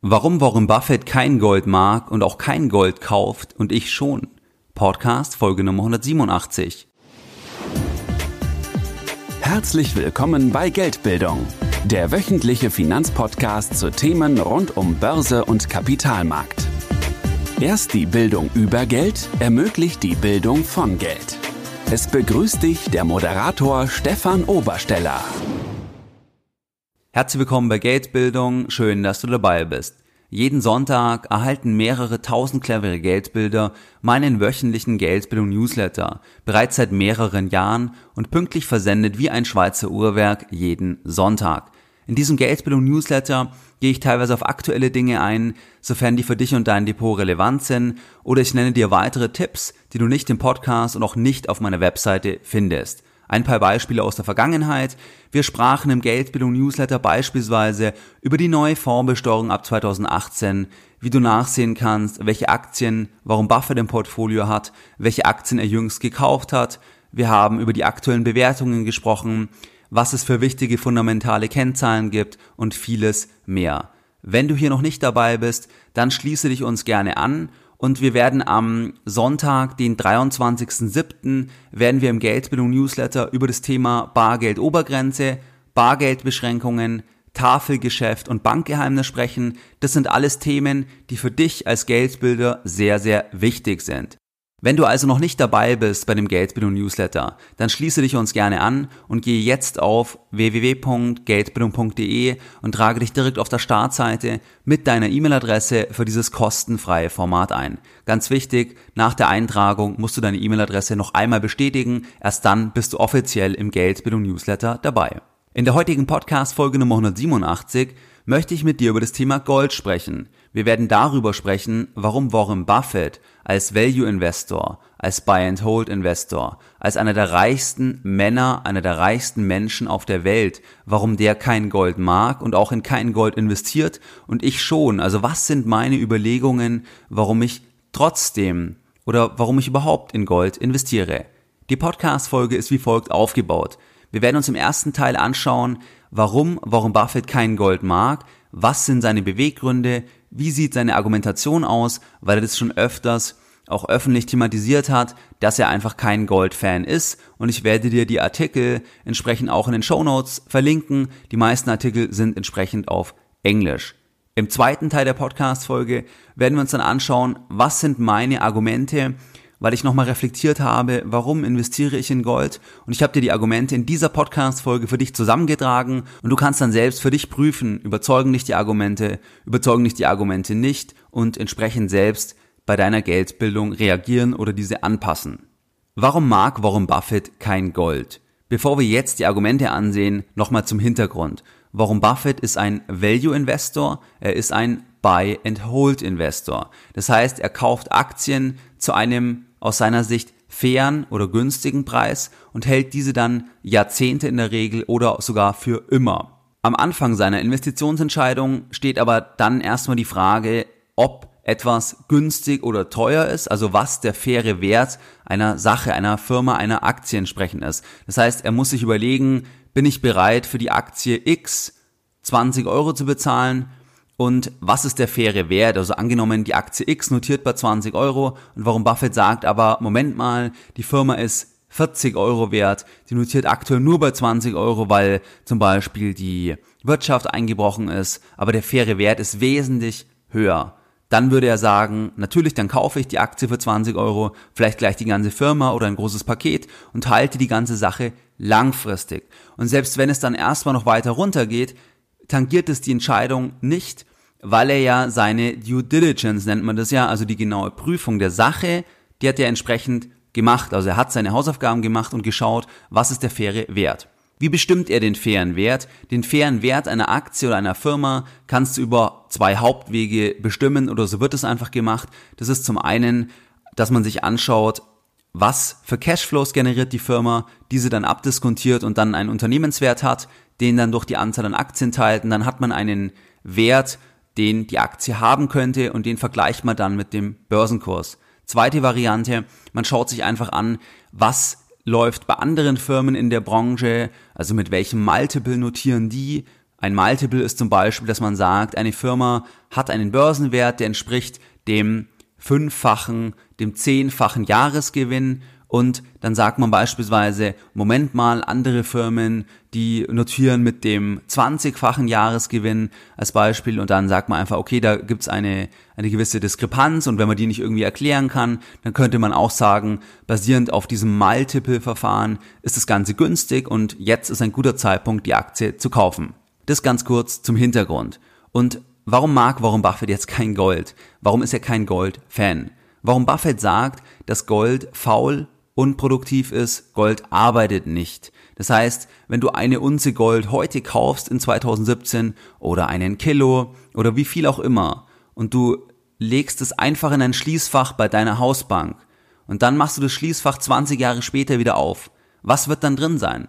Warum Warren Buffett kein Gold mag und auch kein Gold kauft und ich schon. Podcast Folge Nummer 187. Herzlich willkommen bei Geldbildung, der wöchentliche Finanzpodcast zu Themen rund um Börse und Kapitalmarkt. Erst die Bildung über Geld ermöglicht die Bildung von Geld. Es begrüßt dich der Moderator Stefan Obersteller. Herzlich willkommen bei Geldbildung, schön, dass du dabei bist. Jeden Sonntag erhalten mehrere tausend clevere Geldbilder meinen wöchentlichen Geldbildung Newsletter, bereits seit mehreren Jahren und pünktlich versendet wie ein Schweizer Uhrwerk jeden Sonntag. In diesem Geldbildung Newsletter gehe ich teilweise auf aktuelle Dinge ein, sofern die für dich und dein Depot relevant sind, oder ich nenne dir weitere Tipps, die du nicht im Podcast und auch nicht auf meiner Webseite findest. Ein paar Beispiele aus der Vergangenheit. Wir sprachen im Geldbildung Newsletter beispielsweise über die neue Fondsbesteuerung ab 2018, wie du nachsehen kannst, welche Aktien, warum Buffett im Portfolio hat, welche Aktien er jüngst gekauft hat. Wir haben über die aktuellen Bewertungen gesprochen, was es für wichtige fundamentale Kennzahlen gibt und vieles mehr. Wenn du hier noch nicht dabei bist, dann schließe dich uns gerne an und wir werden am Sonntag, den 23.07., werden wir im Geldbildung Newsletter über das Thema Bargeldobergrenze, Bargeldbeschränkungen, Tafelgeschäft und Bankgeheimnis sprechen. Das sind alles Themen, die für dich als Geldbilder sehr, sehr wichtig sind. Wenn du also noch nicht dabei bist bei dem Geldbildung Newsletter, dann schließe dich uns gerne an und gehe jetzt auf www.geldbildung.de und trage dich direkt auf der Startseite mit deiner E-Mail-Adresse für dieses kostenfreie Format ein. Ganz wichtig, nach der Eintragung musst du deine E-Mail-Adresse noch einmal bestätigen, erst dann bist du offiziell im Geldbildung Newsletter dabei. In der heutigen Podcast Folge Nummer 187 möchte ich mit dir über das Thema Gold sprechen. Wir werden darüber sprechen, warum Warren Buffett als Value Investor, als Buy and Hold Investor, als einer der reichsten Männer, einer der reichsten Menschen auf der Welt, warum der kein Gold mag und auch in kein Gold investiert und ich schon. Also was sind meine Überlegungen, warum ich trotzdem oder warum ich überhaupt in Gold investiere? Die Podcast-Folge ist wie folgt aufgebaut. Wir werden uns im ersten Teil anschauen, warum Warren Buffett kein Gold mag, was sind seine Beweggründe, wie sieht seine Argumentation aus, weil er das schon öfters auch öffentlich thematisiert hat, dass er einfach kein Gold-Fan ist und ich werde dir die Artikel entsprechend auch in den Show Notes verlinken. Die meisten Artikel sind entsprechend auf Englisch. Im zweiten Teil der Podcast-Folge werden wir uns dann anschauen, was sind meine Argumente, weil ich nochmal reflektiert habe, warum investiere ich in Gold und ich habe dir die Argumente in dieser Podcast-Folge für dich zusammengetragen und du kannst dann selbst für dich prüfen, überzeugen dich die Argumente, überzeugen dich die Argumente nicht und entsprechend selbst bei deiner Geldbildung reagieren oder diese anpassen. Warum mag Warren Buffett kein Gold? Bevor wir jetzt die Argumente ansehen, nochmal zum Hintergrund. Warren Buffett ist ein Value Investor, er ist ein Buy and Hold Investor. Das heißt, er kauft Aktien zu einem aus seiner Sicht fairen oder günstigen Preis und hält diese dann Jahrzehnte in der Regel oder sogar für immer. Am Anfang seiner Investitionsentscheidung steht aber dann erstmal die Frage, ob etwas günstig oder teuer ist, also was der faire Wert einer Sache, einer Firma, einer Aktie entsprechend ist. Das heißt, er muss sich überlegen, bin ich bereit für die Aktie X 20 Euro zu bezahlen und was ist der faire Wert? Also angenommen, die Aktie X notiert bei 20 Euro und warum Buffett sagt, aber Moment mal, die Firma ist 40 Euro wert, die notiert aktuell nur bei 20 Euro, weil zum Beispiel die Wirtschaft eingebrochen ist, aber der faire Wert ist wesentlich höher. Dann würde er sagen, natürlich, dann kaufe ich die Aktie für 20 Euro, vielleicht gleich die ganze Firma oder ein großes Paket und halte die ganze Sache langfristig. Und selbst wenn es dann erstmal noch weiter runtergeht, tangiert es die Entscheidung nicht, weil er ja seine Due Diligence nennt man das ja, also die genaue Prüfung der Sache, die hat er entsprechend gemacht. Also er hat seine Hausaufgaben gemacht und geschaut, was ist der faire Wert. Wie bestimmt er den fairen Wert? Den fairen Wert einer Aktie oder einer Firma kannst du über zwei Hauptwege bestimmen oder so wird es einfach gemacht. Das ist zum einen, dass man sich anschaut, was für Cashflows generiert die Firma, diese dann abdiskontiert und dann einen Unternehmenswert hat, den dann durch die Anzahl an Aktien teilt und dann hat man einen Wert, den die Aktie haben könnte und den vergleicht man dann mit dem Börsenkurs. Zweite Variante, man schaut sich einfach an, was läuft bei anderen Firmen in der Branche, also mit welchem Multiple notieren die, Ein Multiple ist zum Beispiel, dass man sagt, eine Firma hat einen Börsenwert, der entspricht dem fünffachen, dem zehnfachen Jahresgewinn und dann sagt man beispielsweise, Moment mal, andere Firmen, die notieren mit dem 20-fachen Jahresgewinn als Beispiel und dann sagt man einfach, okay, da gibt's eine, eine gewisse Diskrepanz und wenn man die nicht irgendwie erklären kann, dann könnte man auch sagen, basierend auf diesem Multiple-Verfahren ist das Ganze günstig und jetzt ist ein guter Zeitpunkt, die Aktie zu kaufen. Das ganz kurz zum Hintergrund. Und warum mag Warren Buffett jetzt kein Gold? Warum ist er kein Gold-Fan? Warum Buffett sagt, dass Gold faul unproduktiv ist, Gold arbeitet nicht. Das heißt, wenn du eine Unze Gold heute kaufst in 2017 oder einen Kilo oder wie viel auch immer und du legst es einfach in ein Schließfach bei deiner Hausbank und dann machst du das Schließfach 20 Jahre später wieder auf, was wird dann drin sein?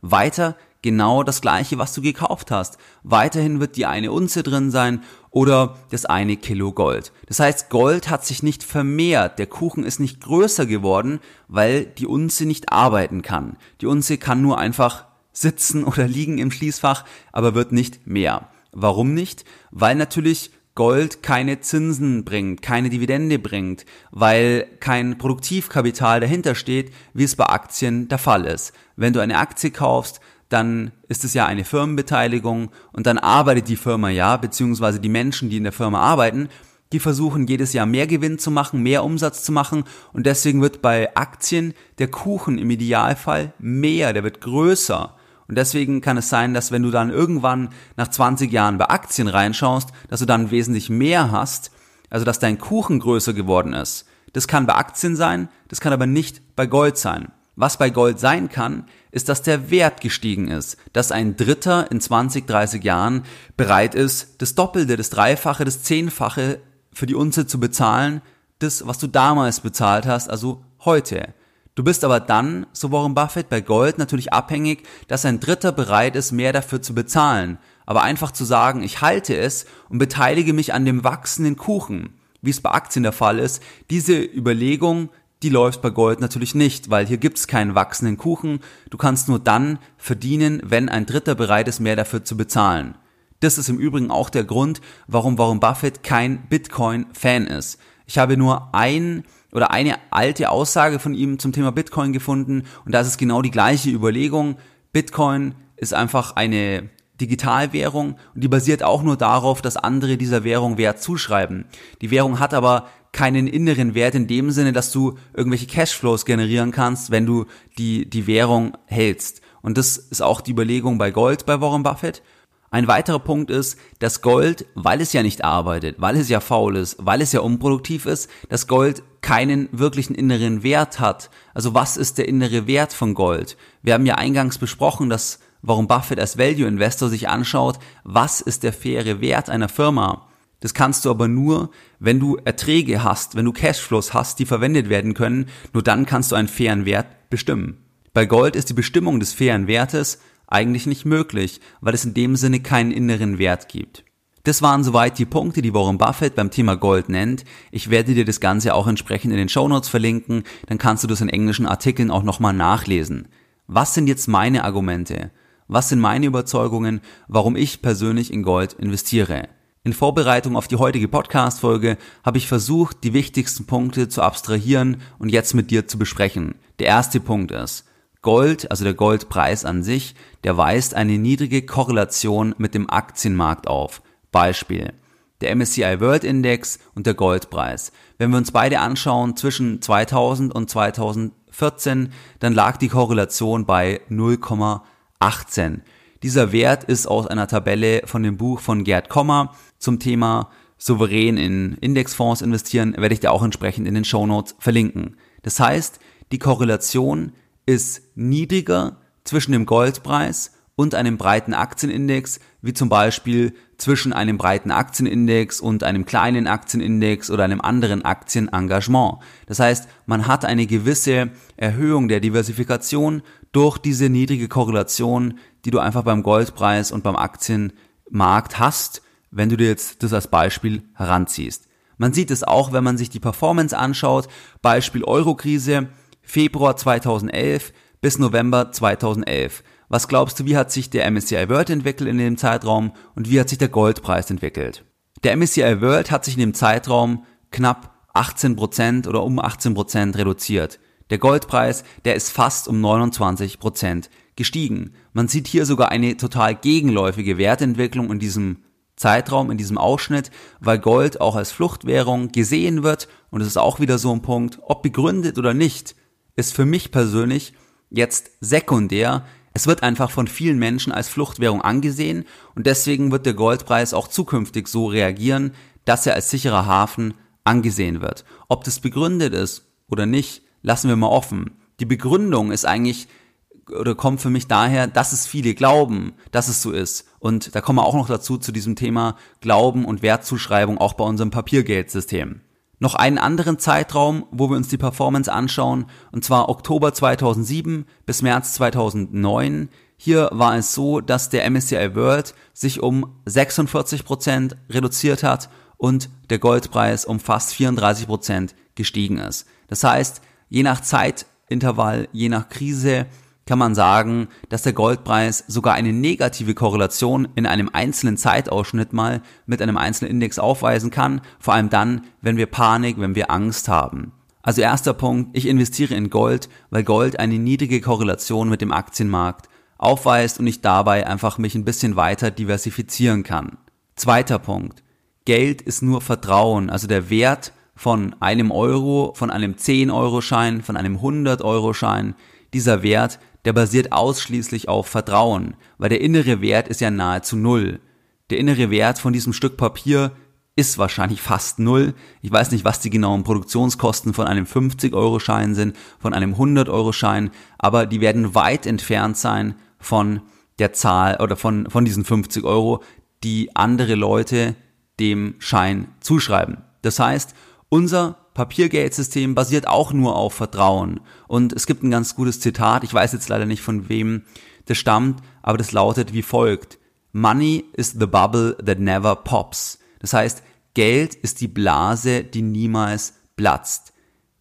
Weiter genau das gleiche, was du gekauft hast. Weiterhin wird die eine Unze drin sein oder das eine Kilo Gold. Das heißt, Gold hat sich nicht vermehrt, der Kuchen ist nicht größer geworden, weil die Unze nicht arbeiten kann. Die Unze kann nur einfach sitzen oder liegen im Schließfach, aber wird nicht mehr. Warum nicht? Weil natürlich Gold keine Zinsen bringt, keine Dividende bringt, weil kein Produktivkapital dahinter steht, wie es bei Aktien der Fall ist. Wenn du eine Aktie kaufst, dann ist es ja eine Firmenbeteiligung und dann arbeitet die Firma ja, beziehungsweise die Menschen, die in der Firma arbeiten, die versuchen jedes Jahr mehr Gewinn zu machen, mehr Umsatz zu machen und deswegen wird bei Aktien der Kuchen im Idealfall mehr, der wird größer. Und deswegen kann es sein, dass wenn du dann irgendwann nach 20 Jahren bei Aktien reinschaust, dass du dann wesentlich mehr hast, also dass dein Kuchen größer geworden ist. Das kann bei Aktien sein, das kann aber nicht bei Gold sein. Was bei Gold sein kann, ist, dass der Wert gestiegen ist, dass ein Dritter in 20, 30 Jahren bereit ist, das Doppelte, das Dreifache, das Zehnfache für die Unze zu bezahlen, das, was du damals bezahlt hast, also heute. Du bist aber dann, so Warren Buffett, bei Gold natürlich abhängig, dass ein Dritter bereit ist, mehr dafür zu bezahlen. Aber einfach zu sagen, ich halte es und beteilige mich an dem wachsenden Kuchen, wie es bei Aktien der Fall ist, diese Überlegung, die läuft bei Gold natürlich nicht, weil hier gibt's keinen wachsenden Kuchen. Du kannst nur dann verdienen, wenn ein Dritter bereit ist, mehr dafür zu bezahlen. Das ist im Übrigen auch der Grund, warum Warren Buffett kein Bitcoin-Fan ist. Ich habe nur ein oder eine alte Aussage von ihm zum Thema Bitcoin gefunden und da ist es genau die gleiche Überlegung. Bitcoin ist einfach eine Digitalwährung und die basiert auch nur darauf, dass andere dieser Währung Wert zuschreiben. Die Währung hat aber keinen inneren Wert in dem Sinne, dass du irgendwelche Cashflows generieren kannst, wenn du die, die Währung hältst. Und das ist auch die Überlegung bei Gold bei Warren Buffett. Ein weiterer Punkt ist, dass Gold, weil es ja nicht arbeitet, weil es ja faul ist, weil es ja unproduktiv ist, dass Gold keinen wirklichen inneren Wert hat. Also was ist der innere Wert von Gold? Wir haben ja eingangs besprochen, dass Warren Buffett als Value Investor sich anschaut, was ist der faire Wert einer Firma? Das kannst du aber nur, wenn du Erträge hast, wenn du Cashflows hast, die verwendet werden können, nur dann kannst du einen fairen Wert bestimmen. Bei Gold ist die Bestimmung des fairen Wertes eigentlich nicht möglich, weil es in dem Sinne keinen inneren Wert gibt. Das waren soweit die Punkte, die Warren Buffett beim Thema Gold nennt. Ich werde dir das Ganze auch entsprechend in den Show Notes verlinken, dann kannst du das in englischen Artikeln auch nochmal nachlesen. Was sind jetzt meine Argumente? Was sind meine Überzeugungen, warum ich persönlich in Gold investiere? In Vorbereitung auf die heutige Podcast-Folge habe ich versucht, die wichtigsten Punkte zu abstrahieren und jetzt mit dir zu besprechen. Der erste Punkt ist, Gold, also der Goldpreis an sich, der weist eine niedrige Korrelation mit dem Aktienmarkt auf. Beispiel. Der MSCI World Index und der Goldpreis. Wenn wir uns beide anschauen zwischen 2000 und 2014, dann lag die Korrelation bei 0,18. Dieser Wert ist aus einer Tabelle von dem Buch von Gerd Kommer zum Thema souverän in Indexfonds investieren, werde ich dir auch entsprechend in den Show Notes verlinken. Das heißt, die Korrelation ist niedriger zwischen dem Goldpreis und einem breiten Aktienindex, wie zum Beispiel zwischen einem breiten Aktienindex und einem kleinen Aktienindex oder einem anderen Aktienengagement. Das heißt, man hat eine gewisse Erhöhung der Diversifikation durch diese niedrige Korrelation, die du einfach beim Goldpreis und beim Aktienmarkt hast wenn du dir jetzt das als Beispiel heranziehst. Man sieht es auch, wenn man sich die Performance anschaut, Beispiel Eurokrise, Februar 2011 bis November 2011. Was glaubst du, wie hat sich der MSCI World entwickelt in dem Zeitraum und wie hat sich der Goldpreis entwickelt? Der MSCI World hat sich in dem Zeitraum knapp 18% oder um 18% reduziert. Der Goldpreis, der ist fast um 29% gestiegen. Man sieht hier sogar eine total gegenläufige Wertentwicklung in diesem Zeitraum, in diesem Ausschnitt, weil Gold auch als Fluchtwährung gesehen wird und es ist auch wieder so ein Punkt, ob begründet oder nicht, ist für mich persönlich jetzt sekundär. Es wird einfach von vielen Menschen als Fluchtwährung angesehen und deswegen wird der Goldpreis auch zukünftig so reagieren, dass er als sicherer Hafen angesehen wird. Ob das begründet ist oder nicht, lassen wir mal offen. Die Begründung ist eigentlich oder kommt für mich daher, dass es viele glauben, dass es so ist. Und da kommen wir auch noch dazu zu diesem Thema Glauben und Wertzuschreibung auch bei unserem Papiergeldsystem. Noch einen anderen Zeitraum, wo wir uns die Performance anschauen, und zwar Oktober 2007 bis März 2009. Hier war es so, dass der MSCI World sich um 46 Prozent reduziert hat und der Goldpreis um fast 34 Prozent gestiegen ist. Das heißt, je nach Zeitintervall, je nach Krise kann man sagen, dass der Goldpreis sogar eine negative Korrelation in einem einzelnen Zeitausschnitt mal mit einem einzelnen Index aufweisen kann, vor allem dann, wenn wir Panik, wenn wir Angst haben. Also erster Punkt, ich investiere in Gold, weil Gold eine niedrige Korrelation mit dem Aktienmarkt aufweist und ich dabei einfach mich ein bisschen weiter diversifizieren kann. Zweiter Punkt, Geld ist nur Vertrauen, also der Wert von einem Euro, von einem 10-Euro-Schein, von einem 100-Euro-Schein, dieser Wert, der basiert ausschließlich auf Vertrauen, weil der innere Wert ist ja nahezu null. Der innere Wert von diesem Stück Papier ist wahrscheinlich fast null. Ich weiß nicht, was die genauen Produktionskosten von einem 50-Euro-Schein sind, von einem 100-Euro-Schein, aber die werden weit entfernt sein von der Zahl oder von, von diesen 50 Euro, die andere Leute dem Schein zuschreiben. Das heißt, unser Papiergeldsystem basiert auch nur auf Vertrauen. Und es gibt ein ganz gutes Zitat, ich weiß jetzt leider nicht von wem das stammt, aber das lautet wie folgt. Money is the bubble that never pops. Das heißt, Geld ist die Blase, die niemals platzt.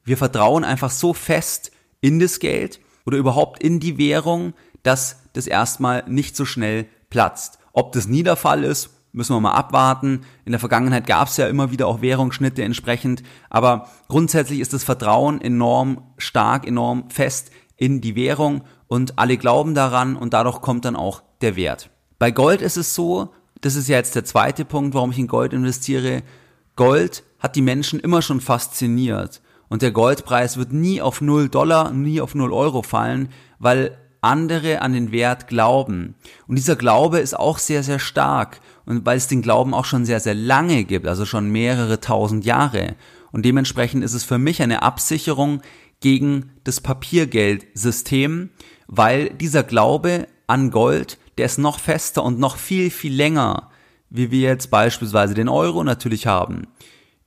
Wir vertrauen einfach so fest in das Geld oder überhaupt in die Währung, dass das erstmal nicht so schnell platzt. Ob das nie der Fall ist, müssen wir mal abwarten. In der Vergangenheit gab es ja immer wieder auch Währungsschnitte entsprechend, aber grundsätzlich ist das Vertrauen enorm stark, enorm fest in die Währung und alle glauben daran und dadurch kommt dann auch der Wert. Bei Gold ist es so, das ist ja jetzt der zweite Punkt, warum ich in Gold investiere. Gold hat die Menschen immer schon fasziniert und der Goldpreis wird nie auf 0 Dollar, nie auf 0 Euro fallen, weil andere an den Wert glauben. Und dieser Glaube ist auch sehr, sehr stark. Und weil es den Glauben auch schon sehr, sehr lange gibt, also schon mehrere tausend Jahre. Und dementsprechend ist es für mich eine Absicherung gegen das Papiergeldsystem, weil dieser Glaube an Gold, der ist noch fester und noch viel, viel länger, wie wir jetzt beispielsweise den Euro natürlich haben,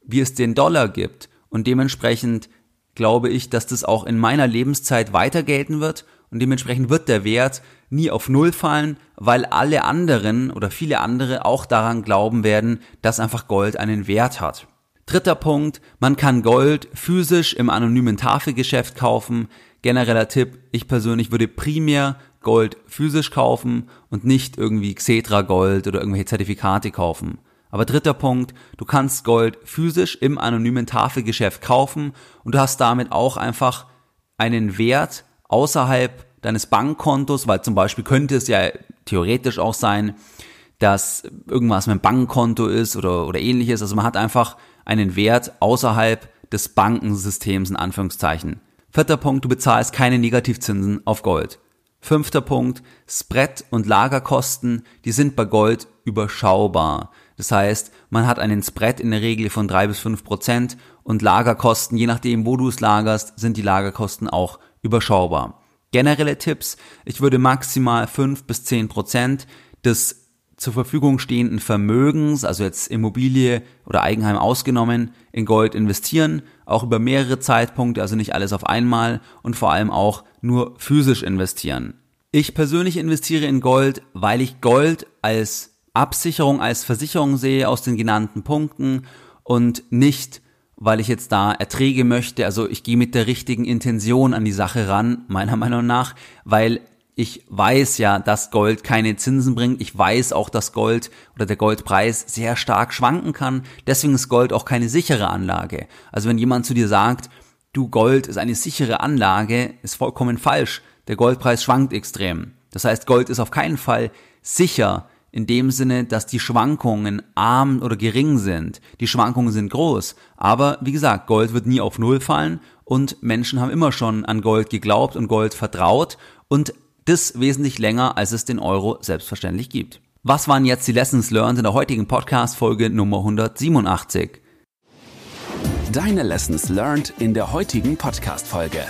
wie es den Dollar gibt. Und dementsprechend glaube ich, dass das auch in meiner Lebenszeit weiter gelten wird und dementsprechend wird der Wert nie auf Null fallen, weil alle anderen oder viele andere auch daran glauben werden, dass einfach Gold einen Wert hat. Dritter Punkt, man kann Gold physisch im anonymen Tafelgeschäft kaufen. Genereller Tipp, ich persönlich würde primär Gold physisch kaufen und nicht irgendwie Xetra Gold oder irgendwelche Zertifikate kaufen. Aber dritter Punkt, du kannst Gold physisch im anonymen Tafelgeschäft kaufen und du hast damit auch einfach einen Wert, außerhalb deines Bankkontos, weil zum Beispiel könnte es ja theoretisch auch sein, dass irgendwas mit dem Bankkonto ist oder, oder ähnliches. Also man hat einfach einen Wert außerhalb des Bankensystems in Anführungszeichen. Vierter Punkt, du bezahlst keine Negativzinsen auf Gold. Fünfter Punkt, Spread und Lagerkosten, die sind bei Gold überschaubar. Das heißt, man hat einen Spread in der Regel von drei bis fünf Prozent und Lagerkosten, je nachdem, wo du es lagerst, sind die Lagerkosten auch überschaubar. Generelle Tipps, ich würde maximal fünf bis zehn Prozent des zur Verfügung stehenden Vermögens, also jetzt Immobilie oder Eigenheim ausgenommen, in Gold investieren, auch über mehrere Zeitpunkte, also nicht alles auf einmal. Und vor allem auch nur physisch investieren. Ich persönlich investiere in Gold, weil ich Gold als Absicherung, als Versicherung sehe aus den genannten Punkten und nicht weil ich jetzt da Erträge möchte. Also ich gehe mit der richtigen Intention an die Sache ran, meiner Meinung nach, weil ich weiß ja, dass Gold keine Zinsen bringt. Ich weiß auch, dass Gold oder der Goldpreis sehr stark schwanken kann. Deswegen ist Gold auch keine sichere Anlage. Also wenn jemand zu dir sagt, du Gold ist eine sichere Anlage, ist vollkommen falsch. Der Goldpreis schwankt extrem. Das heißt, Gold ist auf keinen Fall sicher in dem Sinne, dass die Schwankungen arm oder gering sind. Die Schwankungen sind groß. Aber wie gesagt, Gold wird nie auf Null fallen und Menschen haben immer schon an Gold geglaubt und Gold vertraut und das wesentlich länger, als es den Euro selbstverständlich gibt. Was waren jetzt die Lessons learned in der heutigen Podcast-Folge Nummer 187? Deine Lessons learned in der heutigen Podcast-Folge.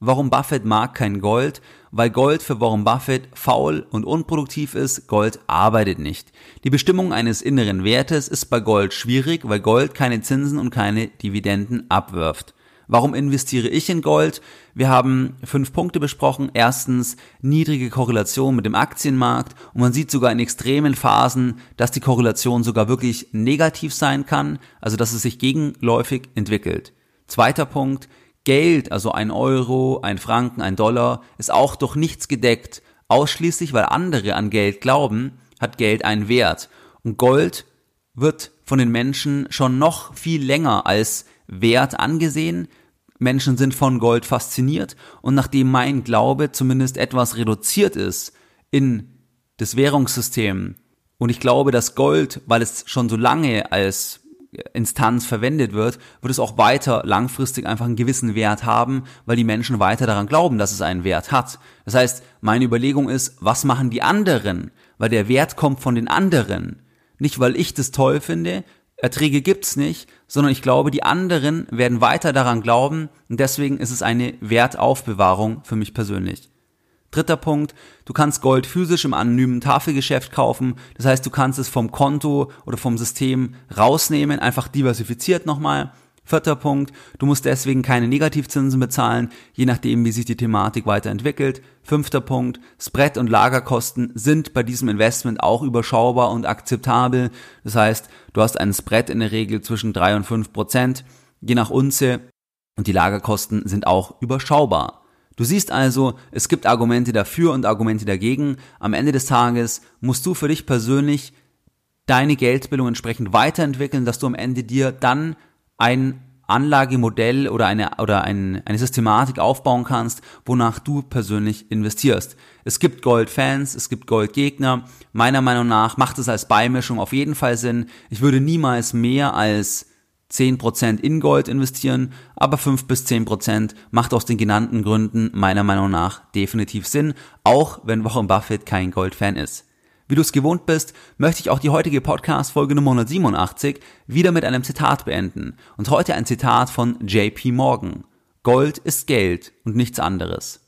Warum Buffett mag kein Gold? Weil Gold für Warren Buffett faul und unproduktiv ist, Gold arbeitet nicht. Die Bestimmung eines inneren Wertes ist bei Gold schwierig, weil Gold keine Zinsen und keine Dividenden abwirft. Warum investiere ich in Gold? Wir haben fünf Punkte besprochen. Erstens niedrige Korrelation mit dem Aktienmarkt und man sieht sogar in extremen Phasen, dass die Korrelation sogar wirklich negativ sein kann, also dass es sich gegenläufig entwickelt. Zweiter Punkt, Geld, also ein Euro, ein Franken, ein Dollar, ist auch durch nichts gedeckt. Ausschließlich, weil andere an Geld glauben, hat Geld einen Wert. Und Gold wird von den Menschen schon noch viel länger als Wert angesehen. Menschen sind von Gold fasziniert und nachdem mein Glaube zumindest etwas reduziert ist in das Währungssystem und ich glaube, dass Gold, weil es schon so lange als Instanz verwendet wird, wird es auch weiter langfristig einfach einen gewissen Wert haben, weil die Menschen weiter daran glauben, dass es einen Wert hat. Das heißt, meine Überlegung ist, was machen die anderen? Weil der Wert kommt von den anderen. Nicht, weil ich das toll finde, Erträge gibt's nicht, sondern ich glaube, die anderen werden weiter daran glauben und deswegen ist es eine Wertaufbewahrung für mich persönlich. Dritter Punkt, du kannst Gold physisch im anonymen Tafelgeschäft kaufen. Das heißt, du kannst es vom Konto oder vom System rausnehmen, einfach diversifiziert nochmal. Vierter Punkt, du musst deswegen keine Negativzinsen bezahlen, je nachdem, wie sich die Thematik weiterentwickelt. Fünfter Punkt, Spread- und Lagerkosten sind bei diesem Investment auch überschaubar und akzeptabel. Das heißt, du hast einen Spread in der Regel zwischen drei und fünf Prozent, je nach Unze, und die Lagerkosten sind auch überschaubar. Du siehst also, es gibt Argumente dafür und Argumente dagegen. Am Ende des Tages musst du für dich persönlich deine Geldbildung entsprechend weiterentwickeln, dass du am Ende dir dann ein Anlagemodell oder eine oder ein, eine Systematik aufbauen kannst, wonach du persönlich investierst. Es gibt Goldfans, es gibt Goldgegner. Meiner Meinung nach macht es als Beimischung auf jeden Fall Sinn. Ich würde niemals mehr als 10% in Gold investieren, aber 5 bis 10% macht aus den genannten Gründen meiner Meinung nach definitiv Sinn, auch wenn Warren Buffett kein Goldfan ist. Wie du es gewohnt bist, möchte ich auch die heutige Podcast-Folge Nummer 187 wieder mit einem Zitat beenden. Und heute ein Zitat von JP Morgan. Gold ist Geld und nichts anderes.